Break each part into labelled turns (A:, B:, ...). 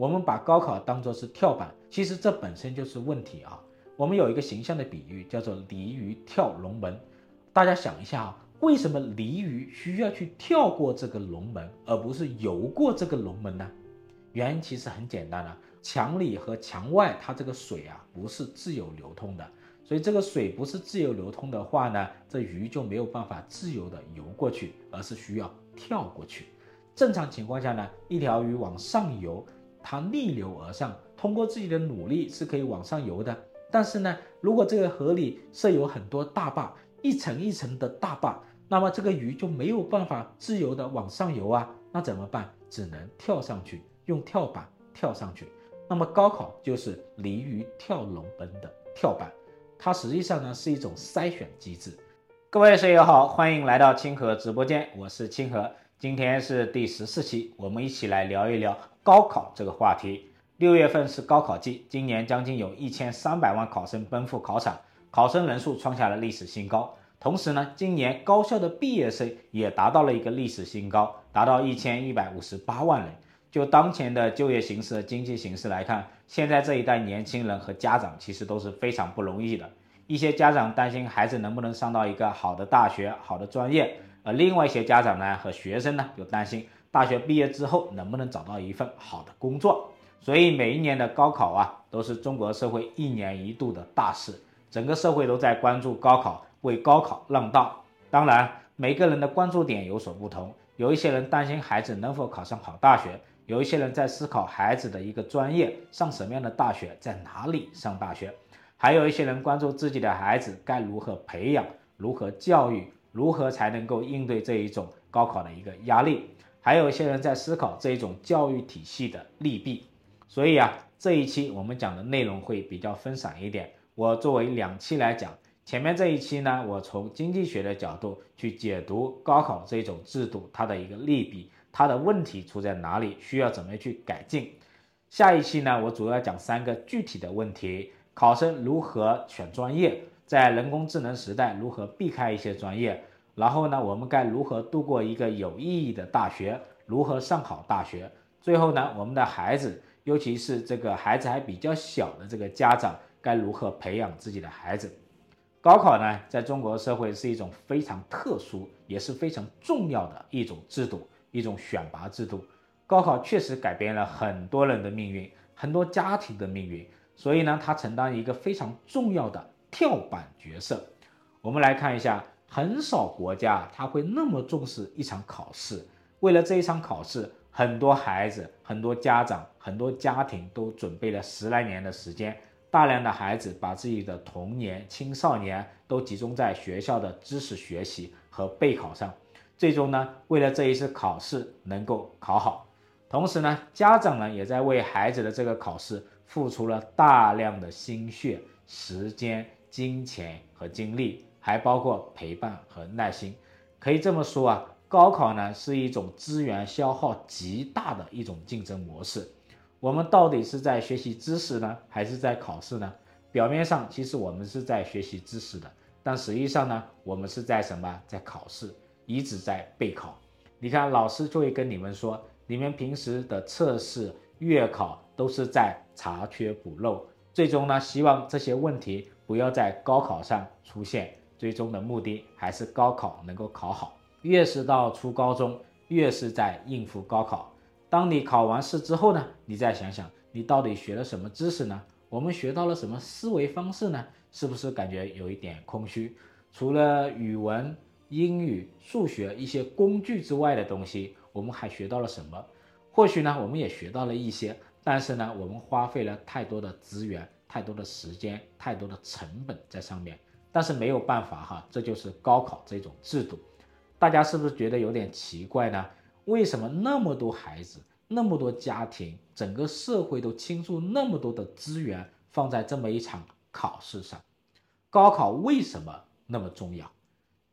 A: 我们把高考当作是跳板，其实这本身就是问题啊。我们有一个形象的比喻，叫做鲤鱼跳龙门。大家想一下啊，为什么鲤鱼需要去跳过这个龙门，而不是游过这个龙门呢？原因其实很简单啊，墙里和墙外它这个水啊不是自由流通的，所以这个水不是自由流通的话呢，这鱼就没有办法自由的游过去，而是需要跳过去。正常情况下呢，一条鱼往上游，它逆流而上，通过自己的努力是可以往上游的。但是呢，如果这个河里设有很多大坝，一层一层的大坝，那么这个鱼就没有办法自由的往上游啊，那怎么办？只能跳上去，用跳板跳上去。那么高考就是鲤鱼跳龙门的跳板，它实际上呢是一种筛选机制。各位舍友好，欢迎来到清河直播间，我是清河，今天是第十四期，我们一起来聊一聊高考这个话题。六月份是高考季，今年将近有一千三百万考生奔赴考场，考生人数创下了历史新高。同时呢，今年高校的毕业生也达到了一个历史新高，达到一千一百五十八万人。就当前的就业形势、经济形势来看，现在这一代年轻人和家长其实都是非常不容易的。一些家长担心孩子能不能上到一个好的大学、好的专业，而另外一些家长呢和学生呢又担心大学毕业之后能不能找到一份好的工作。所以每一年的高考啊，都是中国社会一年一度的大事，整个社会都在关注高考，为高考让道。当然，每个人的关注点有所不同，有一些人担心孩子能否考上好大学，有一些人在思考孩子的一个专业上什么样的大学，在哪里上大学，还有一些人关注自己的孩子该如何培养，如何教育，如何才能够应对这一种高考的一个压力，还有一些人在思考这一种教育体系的利弊。所以啊，这一期我们讲的内容会比较分散一点。我作为两期来讲，前面这一期呢，我从经济学的角度去解读高考这种制度，它的一个利弊，它的问题出在哪里，需要怎么去改进。下一期呢，我主要讲三个具体的问题：考生如何选专业，在人工智能时代如何避开一些专业，然后呢，我们该如何度过一个有意义的大学，如何上好大学，最后呢，我们的孩子。尤其是这个孩子还比较小的这个家长，该如何培养自己的孩子？高考呢，在中国社会是一种非常特殊，也是非常重要的一种制度，一种选拔制度。高考确实改变了很多人的命运，很多家庭的命运，所以呢，它承担一个非常重要的跳板角色。我们来看一下，很少国家他会那么重视一场考试，为了这一场考试。很多孩子、很多家长、很多家庭都准备了十来年的时间，大量的孩子把自己的童年、青少年都集中在学校的知识学习和备考上，最终呢，为了这一次考试能够考好，同时呢，家长呢也在为孩子的这个考试付出了大量的心血、时间、金钱和精力，还包括陪伴和耐心，可以这么说啊。高考呢是一种资源消耗极大的一种竞争模式。我们到底是在学习知识呢，还是在考试呢？表面上其实我们是在学习知识的，但实际上呢，我们是在什么？在考试，一直在备考。你看，老师就会跟你们说，你们平时的测试、月考都是在查缺补漏，最终呢，希望这些问题不要在高考上出现。最终的目的还是高考能够考好。越是到初高中，越是在应付高考。当你考完试之后呢，你再想想，你到底学了什么知识呢？我们学到了什么思维方式呢？是不是感觉有一点空虚？除了语文、英语、数学一些工具之外的东西，我们还学到了什么？或许呢，我们也学到了一些，但是呢，我们花费了太多的资源、太多的时间、太多的成本在上面。但是没有办法哈，这就是高考这种制度。大家是不是觉得有点奇怪呢？为什么那么多孩子、那么多家庭、整个社会都倾注那么多的资源放在这么一场考试上？高考为什么那么重要？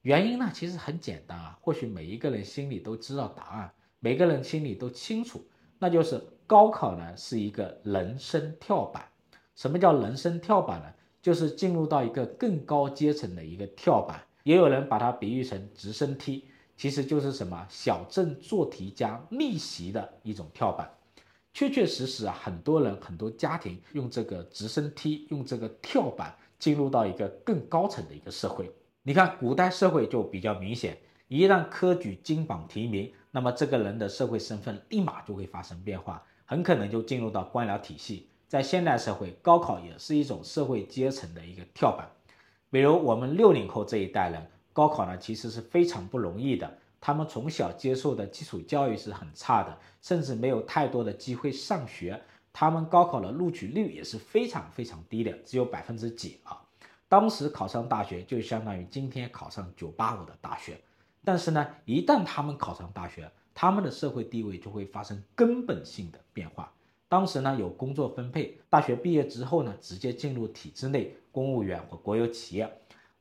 A: 原因呢，其实很简单啊，或许每一个人心里都知道答案，每个人心里都清楚，那就是高考呢是一个人生跳板。什么叫人生跳板呢？就是进入到一个更高阶层的一个跳板。也有人把它比喻成直升梯，其实就是什么小镇做题家逆袭的一种跳板。确确实实啊，很多人很多家庭用这个直升梯，用这个跳板进入到一个更高层的一个社会。你看，古代社会就比较明显，一旦科举金榜题名，那么这个人的社会身份立马就会发生变化，很可能就进入到官僚体系。在现代社会，高考也是一种社会阶层的一个跳板。比如我们六零后这一代人，高考呢其实是非常不容易的。他们从小接受的基础教育是很差的，甚至没有太多的机会上学。他们高考的录取率也是非常非常低的，只有百分之几啊。当时考上大学就相当于今天考上九八五的大学。但是呢，一旦他们考上大学，他们的社会地位就会发生根本性的变化。当时呢有工作分配，大学毕业之后呢，直接进入体制内公务员和国有企业。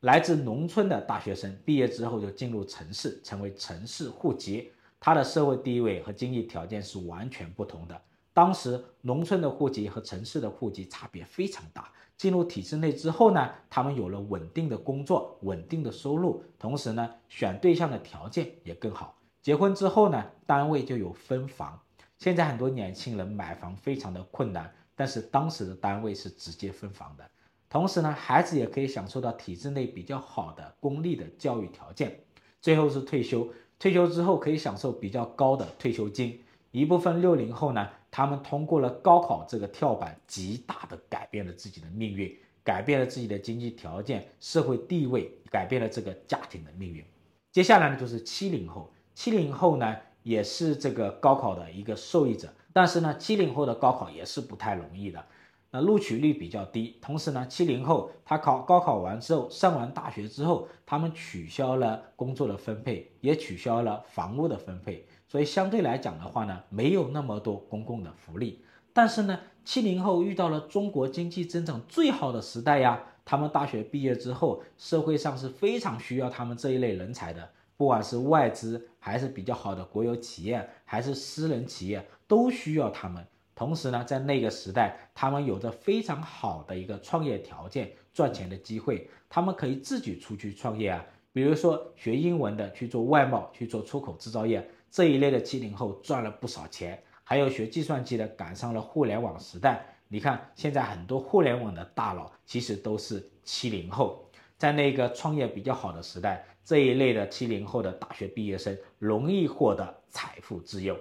A: 来自农村的大学生毕业之后就进入城市，成为城市户籍，他的社会地位和经济条件是完全不同的。当时农村的户籍和城市的户籍差别非常大。进入体制内之后呢，他们有了稳定的工作、稳定的收入，同时呢，选对象的条件也更好。结婚之后呢，单位就有分房。现在很多年轻人买房非常的困难，但是当时的单位是直接分房的。同时呢，孩子也可以享受到体制内比较好的公立的教育条件。最后是退休，退休之后可以享受比较高的退休金。一部分六零后呢，他们通过了高考这个跳板，极大的改变了自己的命运，改变了自己的经济条件、社会地位，改变了这个家庭的命运。接下来呢，就是七零后，七零后呢也是这个高考的一个受益者，但是呢，七零后的高考也是不太容易的。那录取率比较低，同时呢，七零后他考高考完之后，上完大学之后，他们取消了工作的分配，也取消了房屋的分配，所以相对来讲的话呢，没有那么多公共的福利。但是呢，七零后遇到了中国经济增长最好的时代呀，他们大学毕业之后，社会上是非常需要他们这一类人才的，不管是外资还是比较好的国有企业，还是私人企业，都需要他们。同时呢，在那个时代，他们有着非常好的一个创业条件、赚钱的机会，他们可以自己出去创业啊。比如说学英文的去做外贸、去做出口制造业这一类的，七零后赚了不少钱。还有学计算机的赶上了互联网时代，你看现在很多互联网的大佬其实都是七零后，在那个创业比较好的时代，这一类的七零后的大学毕业生容易获得财富自由。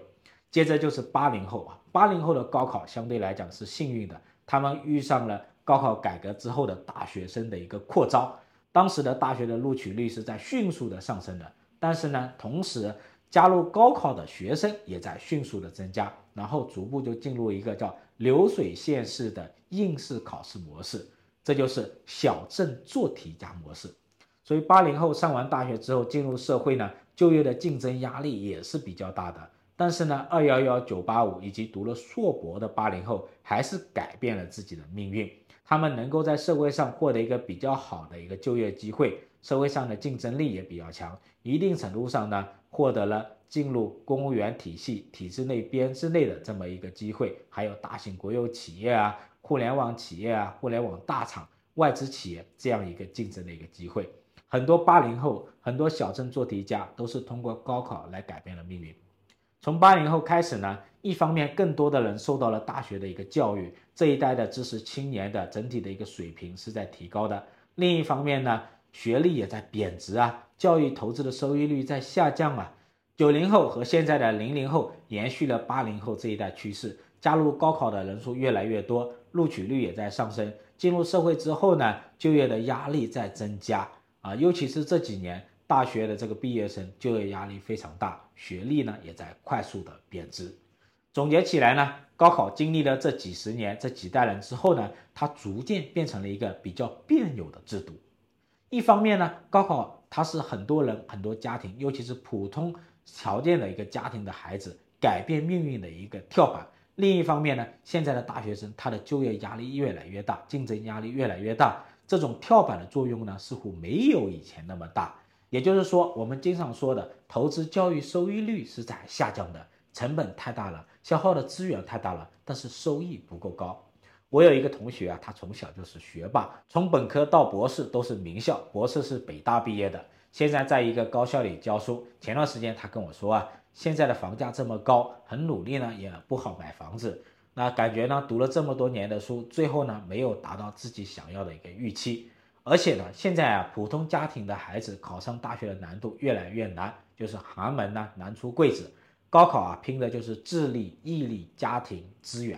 A: 接着就是八零后啊，八零后的高考相对来讲是幸运的，他们遇上了高考改革之后的大学生的一个扩招，当时的大学的录取率是在迅速的上升的，但是呢，同时加入高考的学生也在迅速的增加，然后逐步就进入一个叫流水线式的应试考试模式，这就是小镇做题家模式。所以八零后上完大学之后进入社会呢，就业的竞争压力也是比较大的。但是呢，二幺幺九八五以及读了硕博的八零后，还是改变了自己的命运。他们能够在社会上获得一个比较好的一个就业机会，社会上的竞争力也比较强，一定程度上呢，获得了进入公务员体系、体制内编制内的这么一个机会，还有大型国有企业啊、互联网企业啊、互联网大厂、外资企业这样一个竞争的一个机会。很多八零后，很多小镇做题家都是通过高考来改变了命运。从八零后开始呢，一方面更多的人受到了大学的一个教育，这一代的知识青年的整体的一个水平是在提高的。另一方面呢，学历也在贬值啊，教育投资的收益率在下降啊。九零后和现在的零零后延续了八零后这一代趋势，加入高考的人数越来越多，录取率也在上升。进入社会之后呢，就业的压力在增加啊，尤其是这几年。大学的这个毕业生就业压力非常大，学历呢也在快速的贬值。总结起来呢，高考经历了这几十年、这几代人之后呢，它逐渐变成了一个比较别扭的制度。一方面呢，高考它是很多人、很多家庭，尤其是普通条件的一个家庭的孩子改变命运的一个跳板。另一方面呢，现在的大学生他的就业压力越来越大，竞争压力越来越大，这种跳板的作用呢，似乎没有以前那么大。也就是说，我们经常说的投资教育收益率是在下降的，成本太大了，消耗的资源太大了，但是收益不够高。我有一个同学啊，他从小就是学霸，从本科到博士都是名校，博士是北大毕业的，现在在一个高校里教书。前段时间他跟我说啊，现在的房价这么高，很努力呢也不好买房子，那感觉呢，读了这么多年的书，最后呢，没有达到自己想要的一个预期。而且呢，现在啊，普通家庭的孩子考上大学的难度越来越难，就是寒门呢难出贵子。高考啊，拼的就是智力、毅力、家庭资源。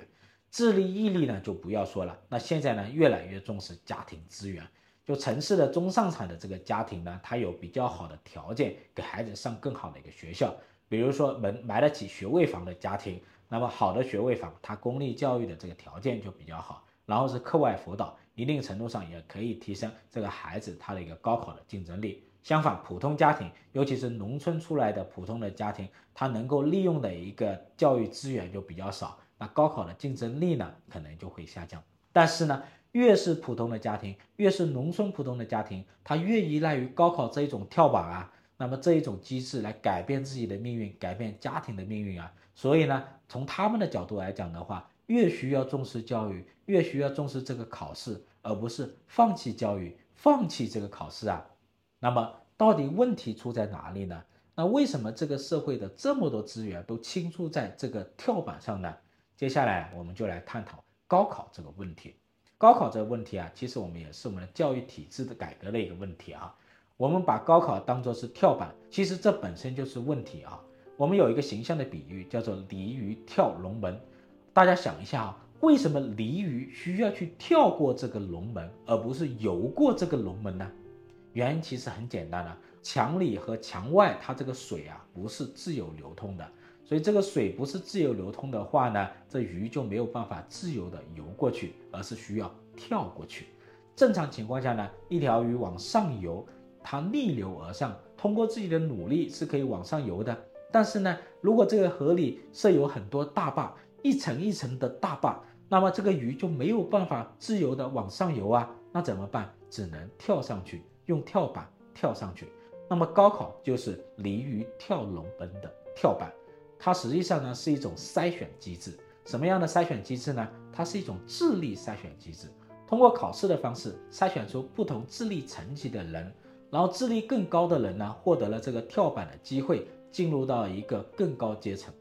A: 智力、毅力呢就不要说了。那现在呢，越来越重视家庭资源。就城市的中上产的这个家庭呢，他有比较好的条件给孩子上更好的一个学校。比如说买买得起学位房的家庭，那么好的学位房，它公立教育的这个条件就比较好。然后是课外辅导，一定程度上也可以提升这个孩子他的一个高考的竞争力。相反，普通家庭，尤其是农村出来的普通的家庭，他能够利用的一个教育资源就比较少，那高考的竞争力呢，可能就会下降。但是呢，越是普通的家庭，越是农村普通的家庭，他越依赖于高考这一种跳板啊。那么这一种机制来改变自己的命运，改变家庭的命运啊，所以呢，从他们的角度来讲的话，越需要重视教育，越需要重视这个考试，而不是放弃教育，放弃这个考试啊。那么到底问题出在哪里呢？那为什么这个社会的这么多资源都倾注在这个跳板上呢？接下来我们就来探讨高考这个问题。高考这个问题啊，其实我们也是我们的教育体制的改革的一个问题啊。我们把高考当作是跳板，其实这本身就是问题啊。我们有一个形象的比喻，叫做鲤鱼跳龙门。大家想一下啊，为什么鲤鱼需要去跳过这个龙门，而不是游过这个龙门呢？原因其实很简单啊，墙里和墙外它这个水啊不是自由流通的，所以这个水不是自由流通的话呢，这鱼就没有办法自由的游过去，而是需要跳过去。正常情况下呢，一条鱼往上游。它逆流而上，通过自己的努力是可以往上游的。但是呢，如果这个河里设有很多大坝，一层一层的大坝，那么这个鱼就没有办法自由的往上游啊。那怎么办？只能跳上去，用跳板跳上去。那么高考就是鲤鱼跳龙门的跳板，它实际上呢是一种筛选机制。什么样的筛选机制呢？它是一种智力筛选机制，通过考试的方式筛选出不同智力层级的人。然后智力更高的人呢，获得了这个跳板的机会，进入到一个更高阶层。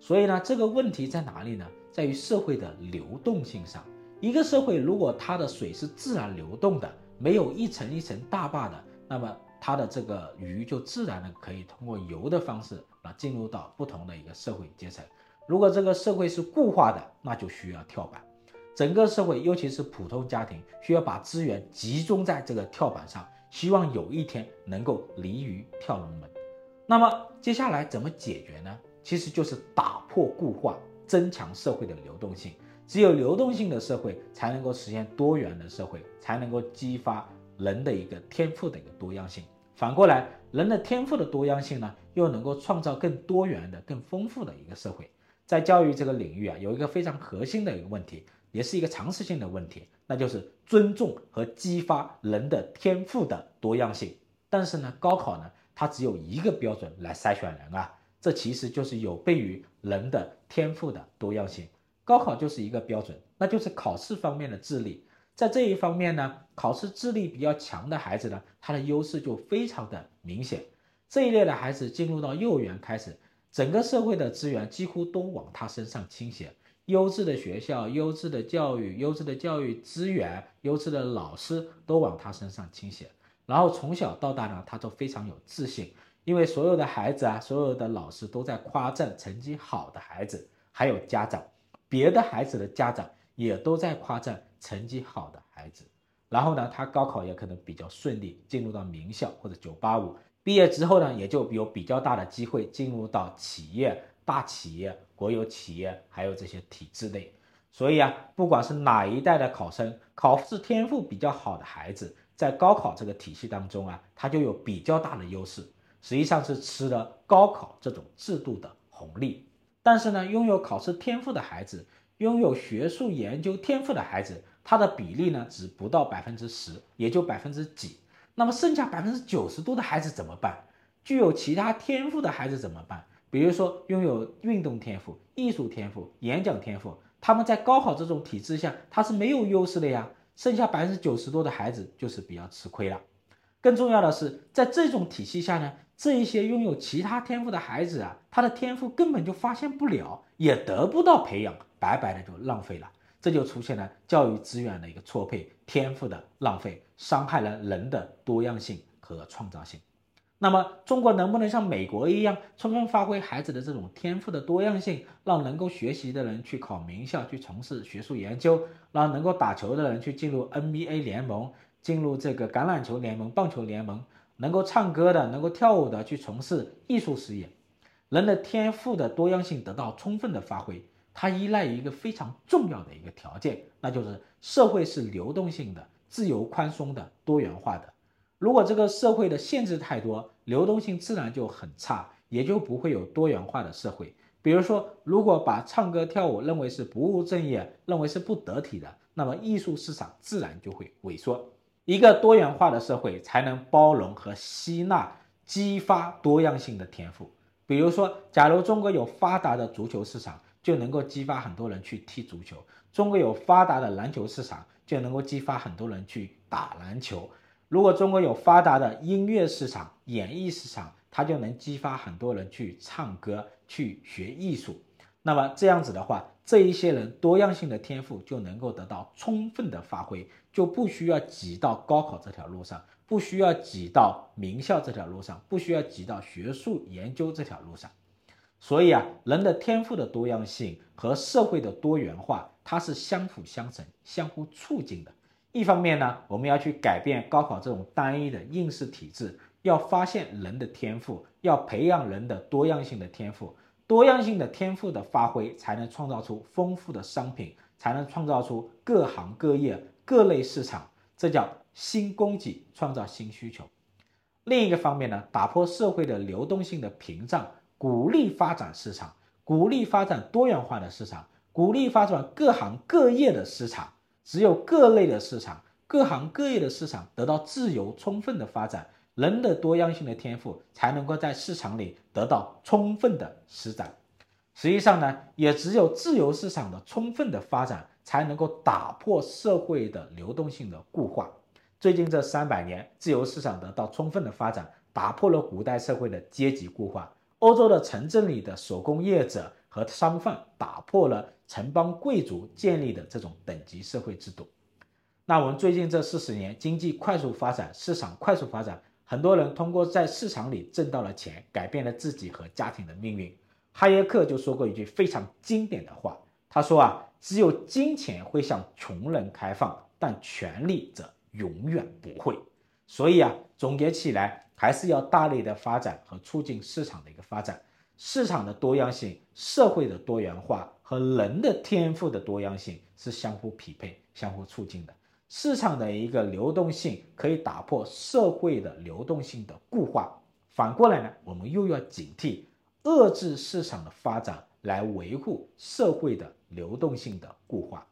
A: 所以呢，这个问题在哪里呢？在于社会的流动性上。一个社会如果它的水是自然流动的，没有一层一层大坝的，那么它的这个鱼就自然的可以通过游的方式啊进入到不同的一个社会阶层。如果这个社会是固化的，那就需要跳板。整个社会，尤其是普通家庭，需要把资源集中在这个跳板上。希望有一天能够鲤鱼跳龙门，那么接下来怎么解决呢？其实就是打破固化，增强社会的流动性。只有流动性的社会，才能够实现多元的社会，才能够激发人的一个天赋的一个多样性。反过来，人的天赋的多样性呢，又能够创造更多元的、更丰富的一个社会。在教育这个领域啊，有一个非常核心的一个问题。也是一个常识性的问题，那就是尊重和激发人的天赋的多样性。但是呢，高考呢，它只有一个标准来筛选人啊，这其实就是有悖于人的天赋的多样性。高考就是一个标准，那就是考试方面的智力。在这一方面呢，考试智力比较强的孩子呢，他的优势就非常的明显。这一类的孩子进入到幼儿园开始，整个社会的资源几乎都往他身上倾斜。优质的学校、优质的教育、优质的教育资源、优质的老师都往他身上倾斜，然后从小到大呢，他都非常有自信，因为所有的孩子啊，所有的老师都在夸赞成绩好的孩子，还有家长，别的孩子的家长也都在夸赞成绩好的孩子，然后呢，他高考也可能比较顺利，进入到名校或者九八五，毕业之后呢，也就有比较大的机会进入到企业。大企业、国有企业，还有这些体制内，所以啊，不管是哪一代的考生，考试天赋比较好的孩子，在高考这个体系当中啊，他就有比较大的优势，实际上是吃了高考这种制度的红利。但是呢，拥有考试天赋的孩子，拥有学术研究天赋的孩子，他的比例呢，只不到百分之十，也就百分之几。那么剩下百分之九十多的孩子怎么办？具有其他天赋的孩子怎么办？比如说，拥有运动天赋、艺术天赋、演讲天赋，他们在高考这种体制下，他是没有优势的呀。剩下百分之九十多的孩子就是比较吃亏了。更重要的是，在这种体系下呢，这一些拥有其他天赋的孩子啊，他的天赋根本就发现不了，也得不到培养，白白的就浪费了。这就出现了教育资源的一个错配，天赋的浪费，伤害了人的多样性和创造性。那么，中国能不能像美国一样，充分发挥孩子的这种天赋的多样性，让能够学习的人去考名校，去从事学术研究，让能够打球的人去进入 NBA 联盟，进入这个橄榄球联盟、棒球联盟，能够唱歌的、能够跳舞的去从事艺术事业，人的天赋的多样性得到充分的发挥，它依赖于一个非常重要的一个条件，那就是社会是流动性的、自由宽松的、多元化的。如果这个社会的限制太多，流动性自然就很差，也就不会有多元化的社会。比如说，如果把唱歌跳舞认为是不务正业，认为是不得体的，那么艺术市场自然就会萎缩。一个多元化的社会才能包容和吸纳、激发多样性的天赋。比如说，假如中国有发达的足球市场，就能够激发很多人去踢足球；中国有发达的篮球市场，就能够激发很多人去打篮球。如果中国有发达的音乐市场、演艺市场，它就能激发很多人去唱歌、去学艺术。那么这样子的话，这一些人多样性的天赋就能够得到充分的发挥，就不需要挤到高考这条路上，不需要挤到名校这条路上，不需要挤到学术研究这条路上。所以啊，人的天赋的多样性和社会的多元化，它是相辅相成、相互促进的。一方面呢，我们要去改变高考这种单一的应试体制，要发现人的天赋，要培养人的多样性的天赋，多样性的天赋的发挥，才能创造出丰富的商品，才能创造出各行各业各类市场，这叫新供给创造新需求。另一个方面呢，打破社会的流动性的屏障，鼓励发展市场，鼓励发展多元化的市场，鼓励发展各行各业的市场。只有各类的市场，各行各业的市场得到自由充分的发展，人的多样性的天赋才能够在市场里得到充分的施展。实际上呢，也只有自由市场的充分的发展，才能够打破社会的流动性的固化。最近这三百年，自由市场得到充分的发展，打破了古代社会的阶级固化。欧洲的城镇里的手工业者和商贩打破了。城邦贵族建立的这种等级社会制度，那我们最近这四十年经济快速发展，市场快速发展，很多人通过在市场里挣到了钱，改变了自己和家庭的命运。哈耶克就说过一句非常经典的话，他说啊，只有金钱会向穷人开放，但权力则永远不会。所以啊，总结起来还是要大力的发展和促进市场的一个发展。市场的多样性、社会的多元化和人的天赋的多样性是相互匹配、相互促进的。市场的一个流动性可以打破社会的流动性的固化，反过来呢，我们又要警惕遏制市场的发展，来维护社会的流动性的固化。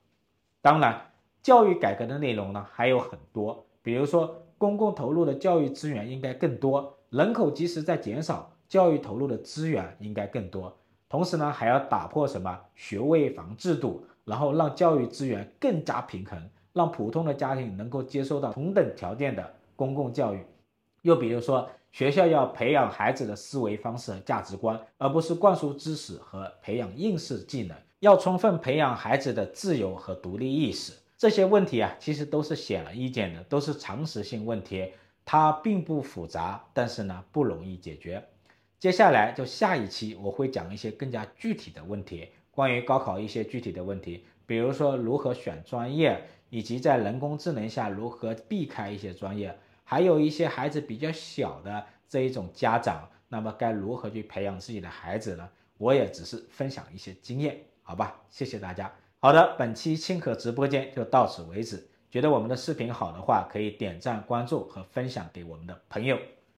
A: 当然，教育改革的内容呢还有很多，比如说公共投入的教育资源应该更多，人口即使在减少。教育投入的资源应该更多，同时呢，还要打破什么学位房制度，然后让教育资源更加平衡，让普通的家庭能够接受到同等条件的公共教育。又比如说，学校要培养孩子的思维方式和价值观，而不是灌输知识和培养应试技能，要充分培养孩子的自由和独立意识。这些问题啊，其实都是显而易见的，都是常识性问题，它并不复杂，但是呢，不容易解决。接下来就下一期我会讲一些更加具体的问题，关于高考一些具体的问题，比如说如何选专业，以及在人工智能下如何避开一些专业，还有一些孩子比较小的这一种家长，那么该如何去培养自己的孩子呢？我也只是分享一些经验，好吧？谢谢大家。好的，本期清可直播间就到此为止。觉得我们的视频好的话，可以点赞、关注和分享给我们的朋友。